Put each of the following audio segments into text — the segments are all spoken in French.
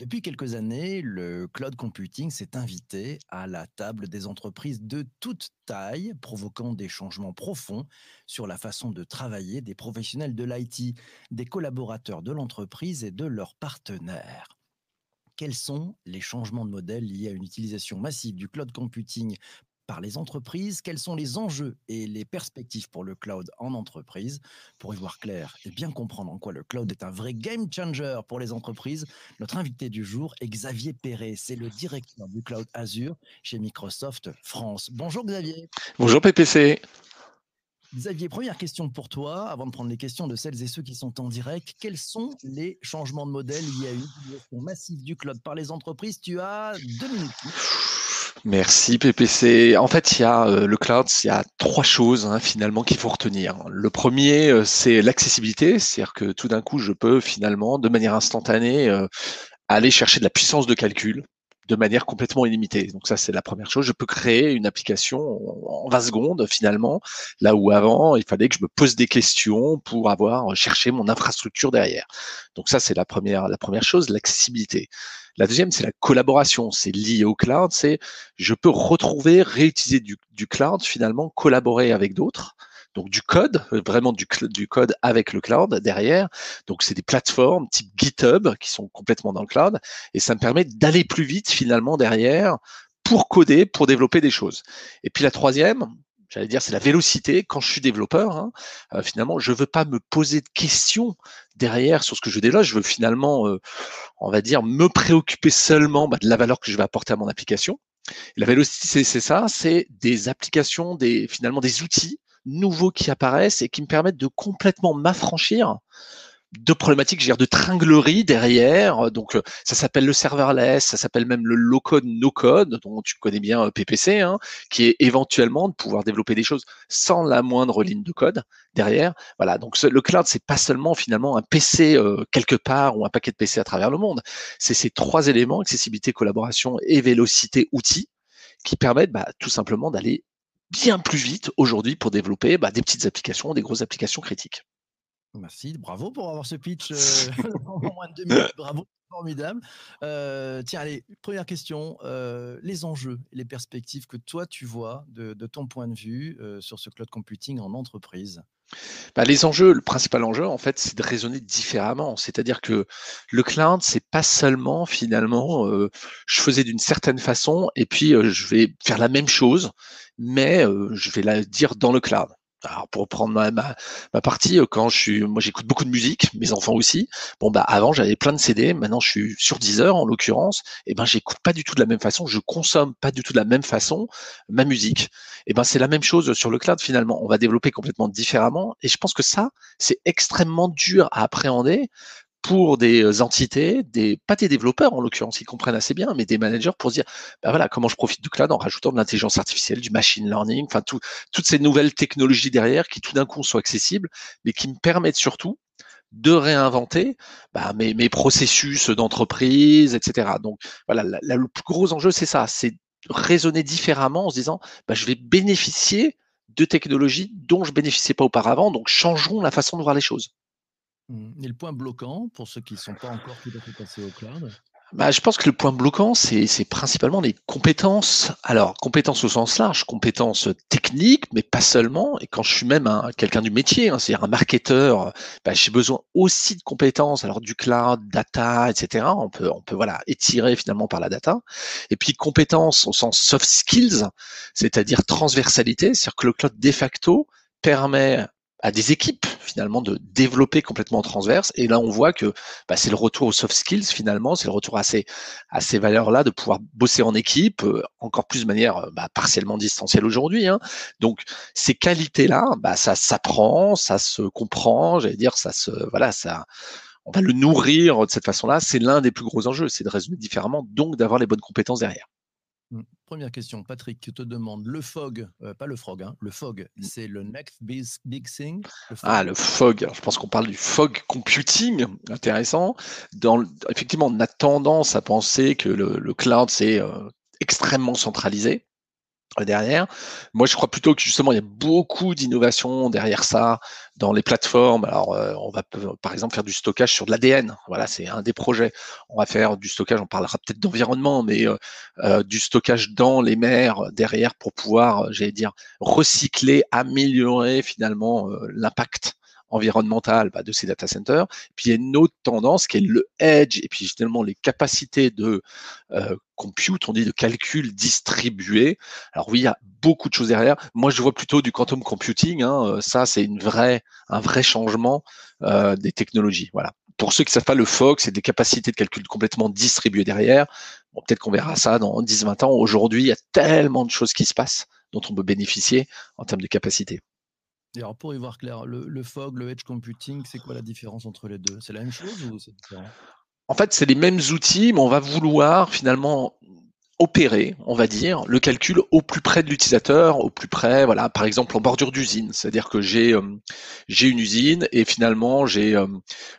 Depuis quelques années, le cloud computing s'est invité à la table des entreprises de toute taille, provoquant des changements profonds sur la façon de travailler des professionnels de l'IT, des collaborateurs de l'entreprise et de leurs partenaires. Quels sont les changements de modèle liés à une utilisation massive du cloud computing par les entreprises, quels sont les enjeux et les perspectives pour le cloud en entreprise. Pour y voir clair et bien comprendre en quoi le cloud est un vrai game changer pour les entreprises, notre invité du jour est Xavier Perret. C'est le directeur du cloud Azure chez Microsoft France. Bonjour Xavier. Bonjour PPC. Xavier, première question pour toi, avant de prendre les questions de celles et ceux qui sont en direct. Quels sont les changements de modèle liés à une utilisation massive du cloud par les entreprises? Tu as deux minutes. Merci PPC. En fait, il y a euh, le cloud, il y a trois choses hein, finalement qu'il faut retenir. Le premier, euh, c'est l'accessibilité, c'est-à-dire que tout d'un coup, je peux finalement, de manière instantanée, euh, aller chercher de la puissance de calcul de manière complètement illimitée. Donc ça, c'est la première chose. Je peux créer une application en 20 secondes finalement, là où avant, il fallait que je me pose des questions pour avoir cherché mon infrastructure derrière. Donc ça, c'est la première, la première chose, l'accessibilité. La deuxième, c'est la collaboration. C'est lié au cloud. C'est je peux retrouver, réutiliser du, du cloud finalement, collaborer avec d'autres donc du code, euh, vraiment du, code avec le cloud derrière. Donc c'est des plateformes type GitHub qui sont complètement dans le cloud et ça me permet d'aller plus vite finalement derrière pour coder, pour développer des choses. Et puis la troisième, j'allais dire, c'est la vélocité. Quand je suis développeur, hein, euh, finalement, je veux pas me poser de questions derrière sur ce que je développe. Je veux finalement, euh, on va dire, me préoccuper seulement bah, de la valeur que je vais apporter à mon application. la vélocité, c'est ça, c'est des applications, des finalement des outils nouveaux qui apparaissent et qui me permettent de complètement m'affranchir de problématiques, je veux dire, de tringlerie derrière. Donc, euh, ça s'appelle le serverless, ça s'appelle même le low-code, no-code, dont tu connais bien euh, PPC, hein, qui est éventuellement de pouvoir développer des choses sans la moindre ligne de code derrière. Voilà. Donc, le cloud, c'est pas seulement finalement un PC euh, quelque part ou un paquet de PC à travers le monde. C'est ces trois éléments, accessibilité, collaboration et vélocité, outils, qui permettent bah, tout simplement d'aller bien plus vite aujourd'hui pour développer bah, des petites applications, des grosses applications critiques. Merci, bravo pour avoir ce pitch euh, en moins de deux minutes. Bravo, formidable. Euh, tiens, allez, première question. Euh, les enjeux les perspectives que toi tu vois de, de ton point de vue sur ce cloud computing en entreprise? Bah, les enjeux, le principal enjeu, en fait, c'est de raisonner différemment. C'est-à-dire que le cloud, c'est pas seulement finalement, euh, je faisais d'une certaine façon et puis euh, je vais faire la même chose, mais euh, je vais la dire dans le cloud alors pour prendre ma, ma, partie, euh, quand je suis, moi j'écoute beaucoup de musique, mes enfants aussi. Bon bah avant j'avais plein de CD, maintenant je suis sur Deezer en l'occurrence. Et ben j'écoute pas du tout de la même façon, je consomme pas du tout de la même façon ma musique. Et ben c'est la même chose sur le cloud finalement. On va développer complètement différemment. Et je pense que ça c'est extrêmement dur à appréhender pour des euh, entités, des, pas des développeurs en l'occurrence, ils comprennent assez bien, mais des managers pour dire, bah voilà, comment je profite du cloud en rajoutant de l'intelligence artificielle, du machine learning, enfin tout, toutes ces nouvelles technologies derrière qui tout d'un coup sont accessibles, mais qui me permettent surtout de réinventer bah, mes, processus d'entreprise, etc. Donc voilà, le plus gros enjeu, c'est ça, c'est raisonner différemment en se disant, bah, je vais bénéficier de technologies dont je bénéficiais pas auparavant, donc changeons la façon de voir les choses. Mmh. Et le point bloquant, pour ceux qui ne sont pas encore tout à fait passés au cloud bah, je pense que le point bloquant, c'est principalement les compétences. Alors, compétences au sens large, compétences techniques, mais pas seulement. Et quand je suis même quelqu'un du métier, hein, c'est-à-dire un marketeur, bah, j'ai besoin aussi de compétences, alors du cloud, data, etc. On peut, on peut voilà étirer finalement par la data. Et puis compétences au sens soft skills, c'est-à-dire transversalité, c'est-à-dire que le cloud de facto permet à des équipes finalement de développer complètement transverse. Et là, on voit que bah, c'est le retour aux soft skills finalement, c'est le retour à ces, à ces valeurs-là de pouvoir bosser en équipe, euh, encore plus de manière euh, bah, partiellement distancielle aujourd'hui. Hein. Donc ces qualités-là, bah, ça s'apprend, ça se comprend, j'allais dire, ça se voilà, ça on va le nourrir de cette façon-là. C'est l'un des plus gros enjeux, c'est de raisonner différemment, donc d'avoir les bonnes compétences derrière. Mmh. Première question, Patrick, qui te demande le FOG, euh, pas le FROG, hein, le FOG, mmh. c'est le next big, big thing Ah, le FOG, je pense qu'on parle du FOG computing, intéressant. Dans, effectivement, on a tendance à penser que le, cloud, c'est euh, extrêmement centralisé. Derrière. Moi, je crois plutôt que justement, il y a beaucoup d'innovations derrière ça dans les plateformes. Alors, euh, on va par exemple faire du stockage sur de l'ADN. Voilà, c'est un des projets. On va faire du stockage, on parlera peut-être d'environnement, mais euh, euh, du stockage dans les mers derrière pour pouvoir, j'allais dire, recycler, améliorer finalement l'impact environnemental bah, de ces data centers. Puis il y a une autre tendance qui est le edge et puis finalement les capacités de euh, compute, on dit de calcul distribué. Alors oui, il y a beaucoup de choses derrière. Moi, je vois plutôt du quantum computing. Hein. Euh, ça, c'est une vraie, un vrai changement euh, des technologies. Voilà. Pour ceux qui ne savent pas, le FOG, c'est des capacités de calcul complètement distribuées derrière. Bon, peut-être qu'on verra ça dans 10-20 ans. Aujourd'hui, il y a tellement de choses qui se passent dont on peut bénéficier en termes de capacité pour y voir clair, le, fog, le edge computing, c'est quoi la différence entre les deux? C'est la même chose ou c'est différent? En fait, c'est les mêmes outils, mais on va vouloir finalement opérer, on va dire, le calcul au plus près de l'utilisateur, au plus près, voilà, par exemple en bordure d'usine. C'est-à-dire que j'ai euh, une usine et finalement j'ai euh,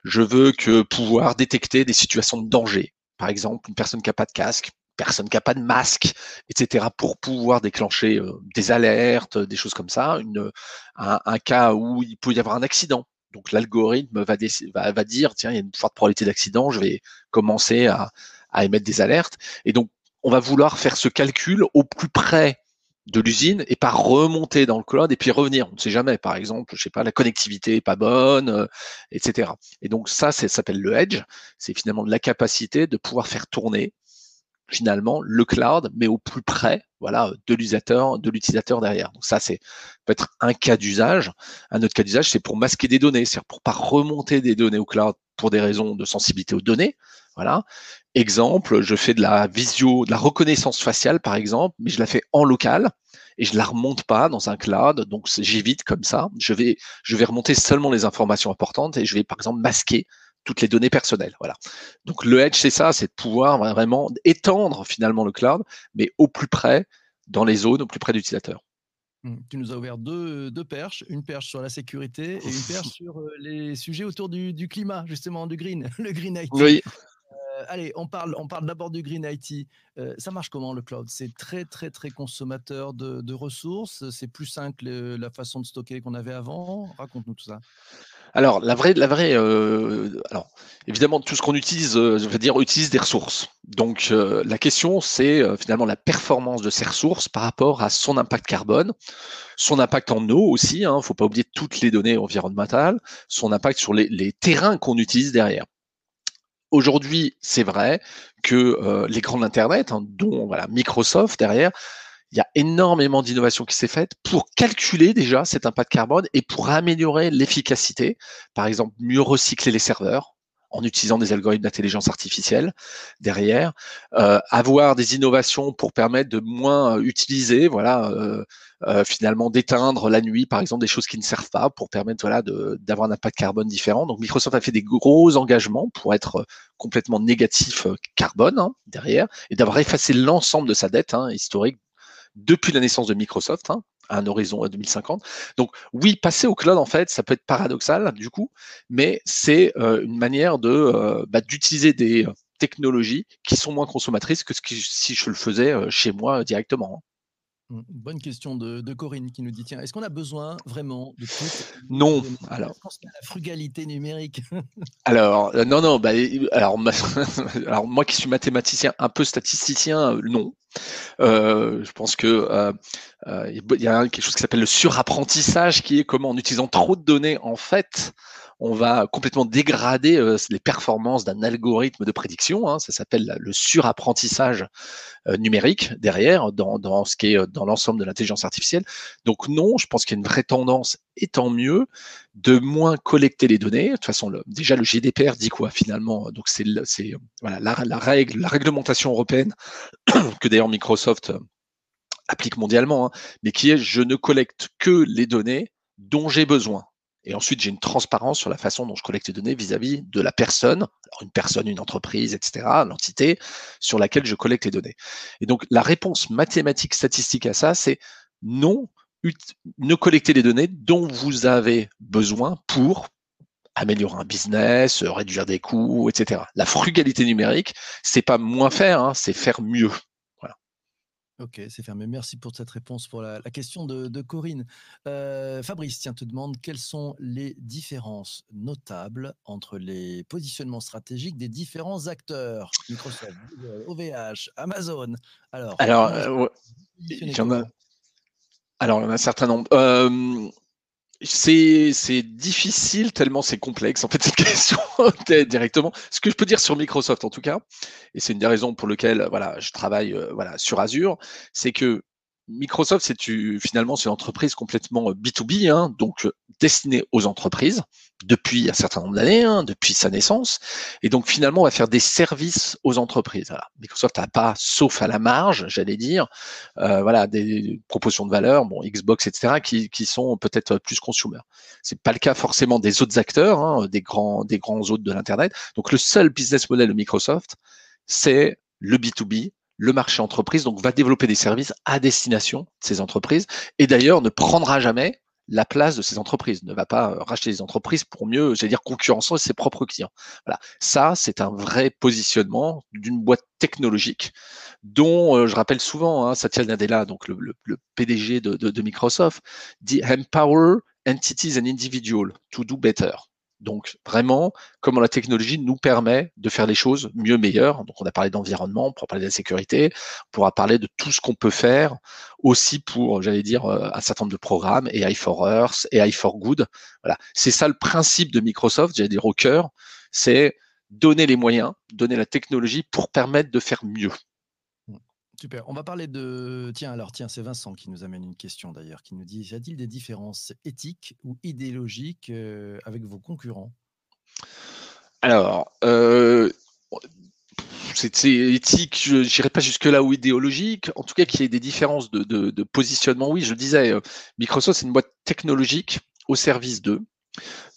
je veux que pouvoir détecter des situations de danger. Par exemple, une personne qui n'a pas de casque, personne qui n'a pas de masque, etc., pour pouvoir déclencher euh, des alertes, des choses comme ça, un, cas où il peut y avoir un accident. Donc l'algorithme va, dire, tiens, il y a une forte probabilité d'accident, je vais commencer à, émettre des alertes. Et donc, on va vouloir faire ce calcul au plus près de l'usine et pas remonter dans le cloud et puis revenir. On ne sait jamais, par exemple, je sais pas, la connectivité est pas bonne, euh, etc. Et donc ça, ça s'appelle le edge. C'est finalement la capacité de pouvoir faire tourner finalement le cloud, mais au plus près, voilà, de l'utilisateur, de l'utilisateur derrière. Donc ça, c'est peut être un cas d'usage. Un autre cas d'usage, c'est pour masquer des données, c'est-à-dire pour pas remonter des données au cloud pour des raisons de sensibilité aux données. Voilà. Exemple, je fais de la visio, de la reconnaissance faciale, par exemple, mais je la fais en local et je la remonte pas dans un cloud. Donc j'évite comme ça. Je vais, je vais remonter seulement les informations importantes et je vais, par exemple, masquer toutes les données personnelles. Voilà. Donc le edge, c'est ça, c'est de pouvoir vraiment étendre finalement le cloud, mais au plus près, dans les zones, au plus près d'utilisateurs. Mmh. Tu nous as ouvert deux, deux, perches, une perche sur la sécurité et une perche sur euh, les sujets autour du, du, climat, justement, du green, le green IT. Oui. Euh, allez, on parle, on parle d'abord du green IT. Euh, ça marche comment le cloud? C'est très, très, très consommateur de, de ressources. C'est plus simple la façon de stocker qu'on avait avant? Raconte-nous tout ça. Alors, la vraie, la vraie, euh, alors évidemment, tout ce qu'on utilise, euh, je veux dire, utilise des ressources. Donc, euh, la question, c'est finalement la performance de ces ressources par rapport à son impact carbone, son impact en eau aussi. Il hein, ne faut pas oublier toutes les données environnementales, son impact sur les, les terrains qu'on utilise derrière. Aujourd'hui, c'est vrai que les grands Internet, hein, dont voilà, Microsoft derrière, il y a énormément d'innovation qui s'est faite pour calculer déjà cet impact carbone et pour améliorer l'efficacité. Par exemple, mieux recycler les serveurs en utilisant des algorithmes d'intelligence artificielle derrière, euh, avoir des innovations pour permettre de moins utiliser, voilà, euh, euh, finalement d'éteindre la nuit, par exemple, des choses qui ne servent pas pour permettre voilà d'avoir un impact carbone différent. Donc Microsoft a fait des gros engagements pour être complètement négatif carbone hein, derrière et d'avoir effacé l'ensemble de sa dette hein, historique depuis la naissance de Microsoft, hein, à un horizon 2050. Donc oui, passer au cloud, en fait, ça peut être paradoxal du coup, mais c'est euh, une manière de euh, bah, d'utiliser des technologies qui sont moins consommatrices que si je le faisais euh, chez moi directement. Mmh, bonne question de, Corinne qui nous dit tiens, est-ce qu'on a besoin vraiment de tout Non. Alors, la frugalité numérique. alors, non, non. Bah, alors, alors, moi qui suis mathématicien, un peu statisticien, non. Euh, je pense que euh, euh, il y a quelque chose qui s'appelle le surapprentissage, qui est comment en utilisant trop de données, en fait, on va complètement dégrader les performances d'un algorithme de prédiction. Hein, ça s'appelle le surapprentissage numérique derrière, dans, ce qui est dans l'ensemble de l'intelligence artificielle. Donc non, je pense qu'il y a une vraie tendance, et tant mieux, de moins collecter les données. De toute façon, déjà le GDPR dit quoi finalement? Donc c'est la, règle, la réglementation européenne que d'ailleurs Microsoft applique mondialement, hein, mais qui est je ne collecte que les données dont j'ai besoin. Et ensuite, j'ai une transparence sur la façon dont je collecte les données vis-à-vis de la personne, une personne, une entreprise, etc., l'entité sur laquelle je collecte les données. Et donc, la réponse mathématique statistique à ça, c'est non, ne collectez les données dont vous avez besoin pour améliorer un business, réduire des coûts, etc. La frugalité numérique, c'est pas moins faire, hein, c'est faire mieux. Ok, c'est fermé. Merci pour cette réponse pour la, question de, Corinne. Euh, Fabrice, tiens, te demande quelles sont les différences notables entre les positionnements stratégiques des différents acteurs Microsoft, OVH, Amazon. Alors, alors euh, il y en a. Alors, il y en a un certain nombre. Euh, c'est difficile tellement c'est complexe en fait cette question directement. Ce que je peux dire sur Microsoft en tout cas, et c'est une des raisons pour lesquelles voilà je travaille euh, voilà sur Azure, c'est que Microsoft, c'est finalement c'est une entreprise complètement B2B, euh, hein, donc euh, destinée aux entreprises depuis un certain nombre d'années, hein, depuis sa naissance, et donc finalement on va faire des services aux entreprises. Microsoft n'a pas, sauf à la marge, j'allais dire, euh, voilà des propositions de valeur, bon Xbox, etc., qui, sont peut-être plus consumer. C'est pas le cas forcément des autres acteurs, hein, des grands des grands autres de l'internet. Donc le seul business model de Microsoft, c'est le B2B, le marché entreprise, donc va développer des services à destination de ces entreprises, et d'ailleurs ne prendra jamais la place de ces entreprises, ne va pas euh, racheter des entreprises pour mieux, j'allais dire, concurrencer ses propres clients. Voilà. Ça, c'est un vrai positionnement d'une boîte technologique dont euh, je rappelle souvent, hein, Satya Nadella, donc le, PDG de, de Microsoft, dit Empower entities and individuals to do better. Donc vraiment, comment la technologie nous permet de faire les choses mieux, meilleures. Donc on a parlé d'environnement, on pourra parler de la sécurité, on pourra parler de tout ce qu'on peut faire aussi pour, j'allais dire, euh, un certain nombre de programmes, AI for Earth, AI for Good. Voilà, c'est ça le principe de Microsoft, j'allais dire au cœur, c'est donner les moyens, donner la technologie pour permettre de faire mieux. Super. On va parler de. Tiens, alors, tiens, c'est Vincent qui nous amène une question d'ailleurs, qui nous dit Y a-t-il des différences éthiques ou idéologiques euh, avec vos concurrents? Alors, euh, c'est éthique, je n'irai pas jusque-là ou idéologique. En tout cas, qu'il y ait des différences de, positionnement. Oui, je disais, euh, Microsoft, c'est une boîte technologique au service d'eux.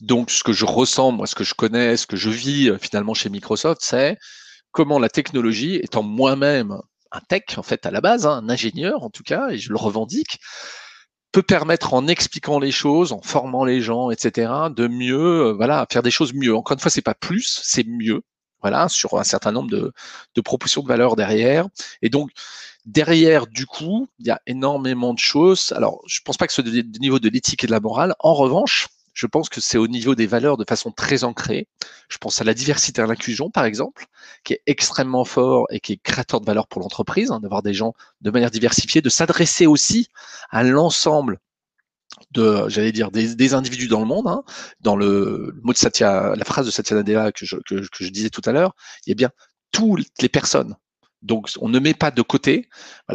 Donc, ce que je ressens, moi, ce que je connais, ce que je vis finalement chez Microsoft, c'est comment la technologie, étant moi-même un tech en fait à la base, hein, un ingénieur en tout cas, et je le revendique, peut permettre en expliquant les choses, en formant les gens, etc., de mieux, euh, voilà, faire des choses mieux. Encore une fois, c'est pas plus, c'est mieux. Voilà, sur un certain nombre de, de propositions de valeur derrière. Et donc, derrière, du coup, il y a énormément de choses. Alors, je pense pas que ce niveau de l'éthique et de la morale. En revanche, je pense que c'est au niveau des valeurs de façon très ancrée. Je pense à la diversité et l'inclusion, par exemple, qui est extrêmement fort et qui est créateur de valeur pour l'entreprise, hein, d'avoir des gens de manière diversifiée, de s'adresser aussi à l'ensemble de, j'allais dire, des, individus dans le monde. Hein. Dans le, mot de Satya, la phrase de Satya Nadella que je, que, que je disais tout à l'heure, il a bien toutes les personnes donc, on ne met pas de côté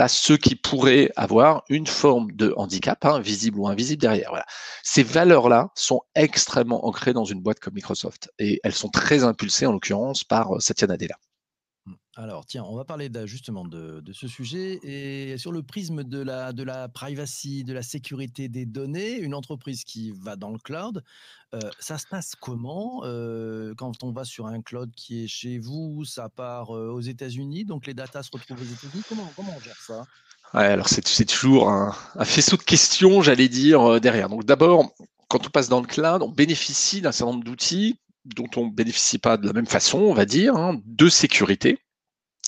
ceux qui pourraient avoir une forme de handicap, hein, visible ou invisible derrière. Ces valeurs-là sont extrêmement ancrées dans une boîte comme Microsoft et elles sont très impulsées, en l'occurrence, par euh, Satya Nadella. Alors, tiens, on va parler justement de, ce sujet et sur le prisme de la, de la privacy, de la sécurité des données, une entreprise qui va dans le cloud, euh, ça se passe comment euh, quand on va sur un cloud qui est chez vous, ça part euh, aux États-Unis, donc les datas se retrouvent aux États-Unis. Comment, comment on gère ça? Alors c'est toujours un, faisceau de questions, j'allais dire, derrière. Donc d'abord, quand on passe dans le cloud, on bénéficie d'un certain nombre d'outils dont on ne bénéficie pas de la même façon, on va dire, hein, de sécurité.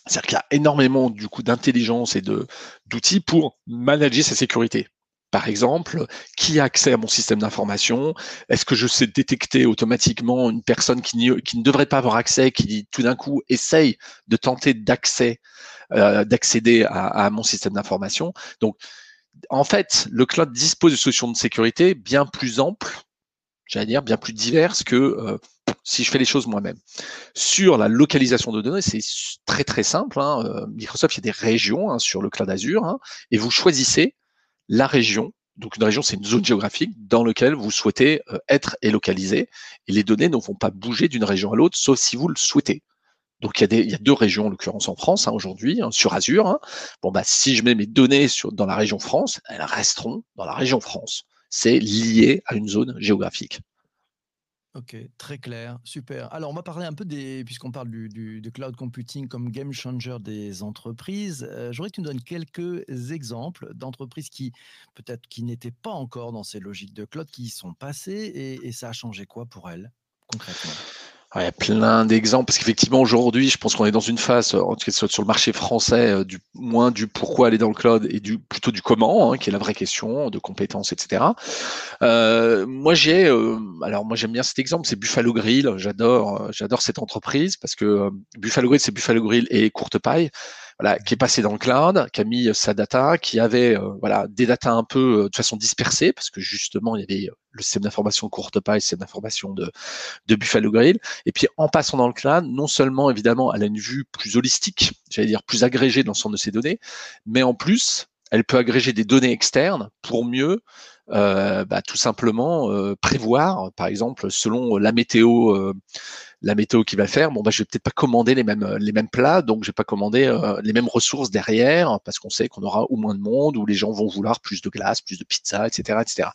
C'est-à-dire qu'il y a énormément du coup d'intelligence et d'outils pour manager sa sécurité. Par exemple, qui a accès à mon système d'information? Est-ce que je sais détecter automatiquement une personne qui, qui, ne devrait pas avoir accès, qui tout d'un coup essaye de tenter d'accès, euh, d'accéder à, à, mon système d'information? Donc, en fait, le cloud dispose de solutions de sécurité bien plus amples, j'allais dire bien plus diverses que euh, si je fais les choses moi-même. Sur la localisation de données, c'est très très simple. Hein. Euh, Microsoft, il y a des régions hein, sur le cloud Azure, hein, et vous choisissez la région. Donc une région, c'est une zone géographique dans laquelle vous souhaitez euh, être et localiser. Et les données ne vont pas bouger d'une région à l'autre, sauf si vous le souhaitez. Donc il y a, deux régions, en l'occurrence en France aujourd'hui, sur Azure. Bon bah si je mets mes données dans la région France, elles resteront dans la région France. C'est lié à une zone géographique. Ok, très clair, super. Alors, on va parler un peu des, puisqu'on parle du, cloud computing comme game changer des entreprises. Euh, j'aurais que tu nous donnes quelques exemples d'entreprises qui, peut-être, qui n'étaient pas encore dans ces logiques de cloud, qui y sont passées et, ça a changé quoi pour elles, concrètement? Il y a plein d'exemples parce qu'effectivement aujourd'hui, je pense qu'on est dans une phase, en tout cas sur le marché français, euh, du moins du pourquoi aller dans le cloud et du plutôt du comment, hein, qui est la vraie question de compétences, etc. Euh, moi j'ai, euh, alors moi j'aime bien cet exemple, c'est Buffalo Grill. J'adore, j'adore cette entreprise parce que Buffalo Grill, c'est Buffalo Grill et Courte Paille qui est passé dans le cloud, qui a mis euh, sa data, qui avait euh, voilà des data un peu euh, de façon dispersée, parce que justement il y avait le système d'information courte paille, le système d'information de, de Buffalo Grill. Et puis en passant dans le cloud, non seulement évidemment elle a une vue plus holistique, j'allais dire plus agrégée de l'ensemble de ces données, mais en plus elle peut agréger des données externes pour mieux euh, bah, tout simplement euh, prévoir, par exemple, selon la météo, euh, la météo qui va faire, bon bah je vais peut-être pas commander les mêmes les mêmes plats, donc je vais pas commander les mêmes ressources derrière parce qu'on sait qu'on aura ou moins de monde, ou les gens vont vouloir plus de glace, plus de pizza, etc., etc.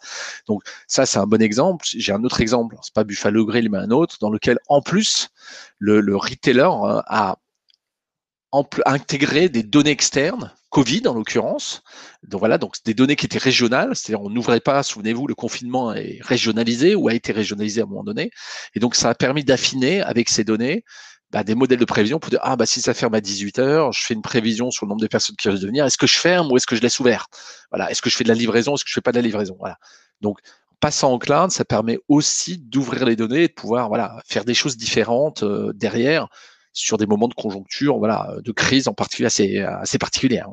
Donc ça c'est un bon exemple. J'ai un autre exemple, c'est pas Buffalo Grill mais un autre dans lequel en plus le, le retailer a intégré des données externes Covid en l'occurrence. Donc voilà, donc des données qui étaient régionales, c'est-à-dire on n'ouvrait pas, souvenez-vous, le confinement est régionalisé ou a été régionalisé à un moment donné. Et donc ça a permis d'affiner avec ces données bah, des modèles de prévision pour dire ah bah si ça ferme à 18 heures, je fais une prévision sur le nombre de personnes qui risquent de venir. Est-ce que je ferme ou est-ce que je laisse ouvert? Voilà. Est-ce que je fais de la livraison? Est-ce que je fais pas de la livraison? Voilà. Donc passant en cloud, ça permet aussi d'ouvrir les données et de pouvoir voilà faire des choses différentes euh, derrière sur des moments de conjoncture, voilà, de crise en particulier assez, assez particulière.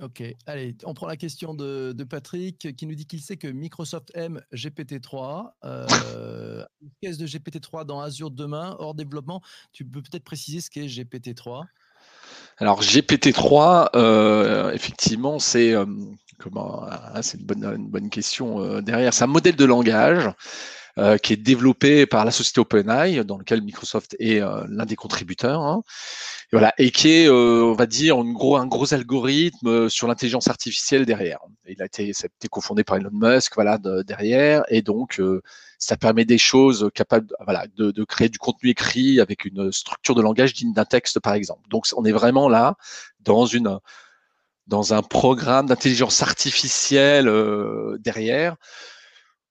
Ok, allez, on prend la question de, Patrick qui nous dit qu'il sait que Microsoft aime GPT-3. Euh, Qu'est-ce de GPT-3 dans Azure demain, hors développement Tu peux peut-être préciser ce qu'est GPT-3 alors GPT-3, euh, effectivement, c'est euh, comment ah, C'est une bonne, une bonne question euh, derrière. C'est un modèle de langage euh, qui est développé par la société OpenAI, dans lequel Microsoft est euh, l'un des contributeurs. Hein. Et voilà, et qui est, euh, on va dire, une gros, un gros algorithme sur l'intelligence artificielle derrière. Il a été, ça a été cofondé par Elon Musk, voilà, derrière, et donc ça permet des choses capables, voilà, de, de, créer du contenu écrit avec une structure de langage digne d'un texte, par exemple. Donc, on est vraiment là dans une dans un programme d'intelligence artificielle derrière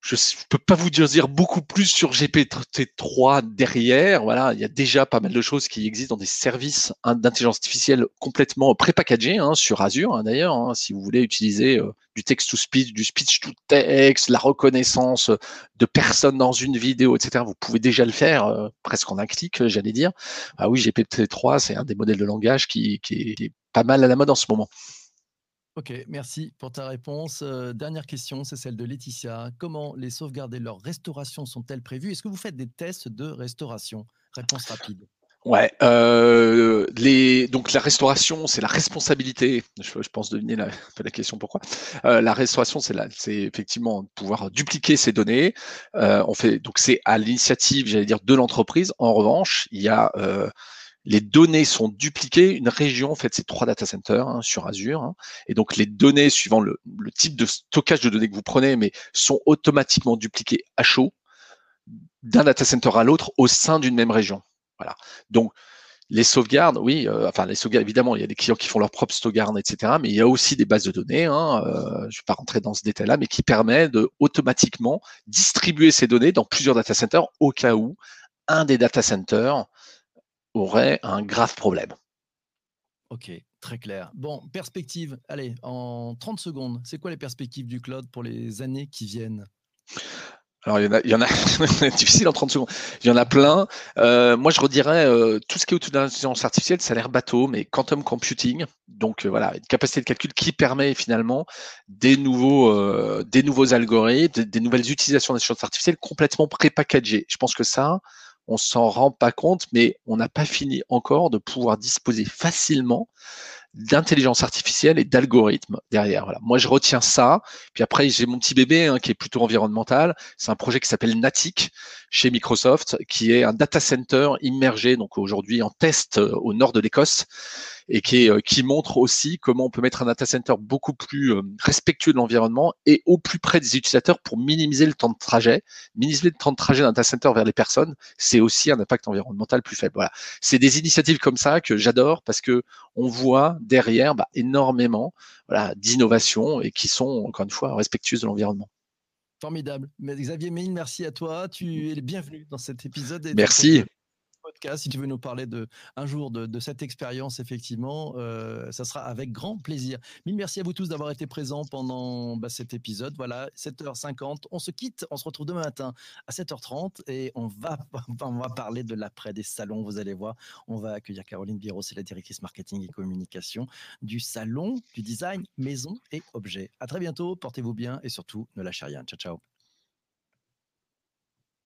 je ne peux pas vous dire beaucoup plus sur GPT-3 derrière. Voilà, il y a déjà pas mal de choses qui existent dans des services d'intelligence artificielle complètement prépackagés hein, sur Azure hein, d'ailleurs. Hein, si vous voulez utiliser euh, du text-to-speech, du speech-to-text, la reconnaissance de personnes dans une vidéo, etc., vous pouvez déjà le faire euh, presque en un clic, j'allais dire. Ah oui, GPT-3, c'est un des modèles de langage qui est pas mal à la mode en ce moment. Ok, merci pour ta réponse. Euh, dernière question, c'est celle de Laetitia. Comment les sauvegardes et leur restauration sont-elles prévues? Est-ce que vous faites des tests de restauration? Réponse rapide. Ouais, euh, donc la restauration, c'est la responsabilité. Je, pense deviner la, la question pourquoi. Euh, la restauration, c'est c'est effectivement pouvoir dupliquer ces données. on fait donc c'est à l'initiative, j'allais dire, de l'entreprise. En revanche, il y a les données sont dupliquées. Une région, en fait, c'est trois data centers hein, sur Azure. Hein. et donc, les données, suivant le, type de stockage de données que vous prenez, mais sont automatiquement dupliquées à chaud d'un data center à l'autre au sein d'une même région. Voilà. Donc, les sauvegardes, oui, euh, enfin les sauvegardes, évidemment, il y a des clients qui font leur propre sauvegarde, etc. Mais il y a aussi des bases de données, hein, euh, je ne vais pas rentrer dans ce détail-là, mais qui permet de distribuer ces données dans plusieurs data centers au cas où un des data centers aurait un grave problème. Ok, très clair. Bon, perspective, allez, en 30 secondes, c'est quoi les perspectives du cloud pour les années qui viennent? Alors, il y en a, il y en a difficile en 30 secondes. Il y en a plein. Euh, moi, je redirais euh, tout ce qui est autour de l'intelligence artificielle, ça a l'air bateau, mais quantum computing, donc euh, voilà, une capacité de calcul qui permet finalement des nouveaux, des nouveaux algorithmes, des, des nouvelles utilisations d'intelligence artificielle complètement prépackagées. Je pense que ça, on s'en rend pas compte, mais on n'a pas fini encore de pouvoir disposer facilement d'intelligence artificielle et d'algorithmes derrière. Voilà. Moi, je retiens ça. Puis après, j'ai mon petit bébé hein, qui est plutôt environnemental. C'est un projet qui s'appelle Natic chez Microsoft, qui est un data center immergé, donc aujourd'hui en test euh, au nord de l'Écosse, et qui, euh, qui montre aussi comment on peut mettre un data center beaucoup plus euh, respectueux de l'environnement et au plus près des utilisateurs pour minimiser le temps de trajet. Minimiser le temps de trajet d'un data center vers les personnes, c'est aussi un impact environnemental plus faible. Voilà, c'est des initiatives comme ça que j'adore parce que on voit derrière bah, énormément voilà, d'innovations et qui sont encore une fois respectueuses de l'environnement. Formidable. Mais Xavier Méine, merci à toi. Tu es le bienvenu dans cet épisode. Merci si tu veux nous parler de un jour de, cette expérience, effectivement, euh, ça sera avec grand plaisir. Mille merci à vous tous d'avoir été présents pendant bah, cet épisode. Voilà, 7h50. On se quitte. On se retrouve demain matin à 7h30 et on va, on va parler de l'après des salons. Vous allez voir, on va accueillir Caroline Biro, c'est la directrice marketing et communication du salon du design maison et objets. À très bientôt. Portez-vous bien et surtout ne lâchez rien. Ciao, ciao.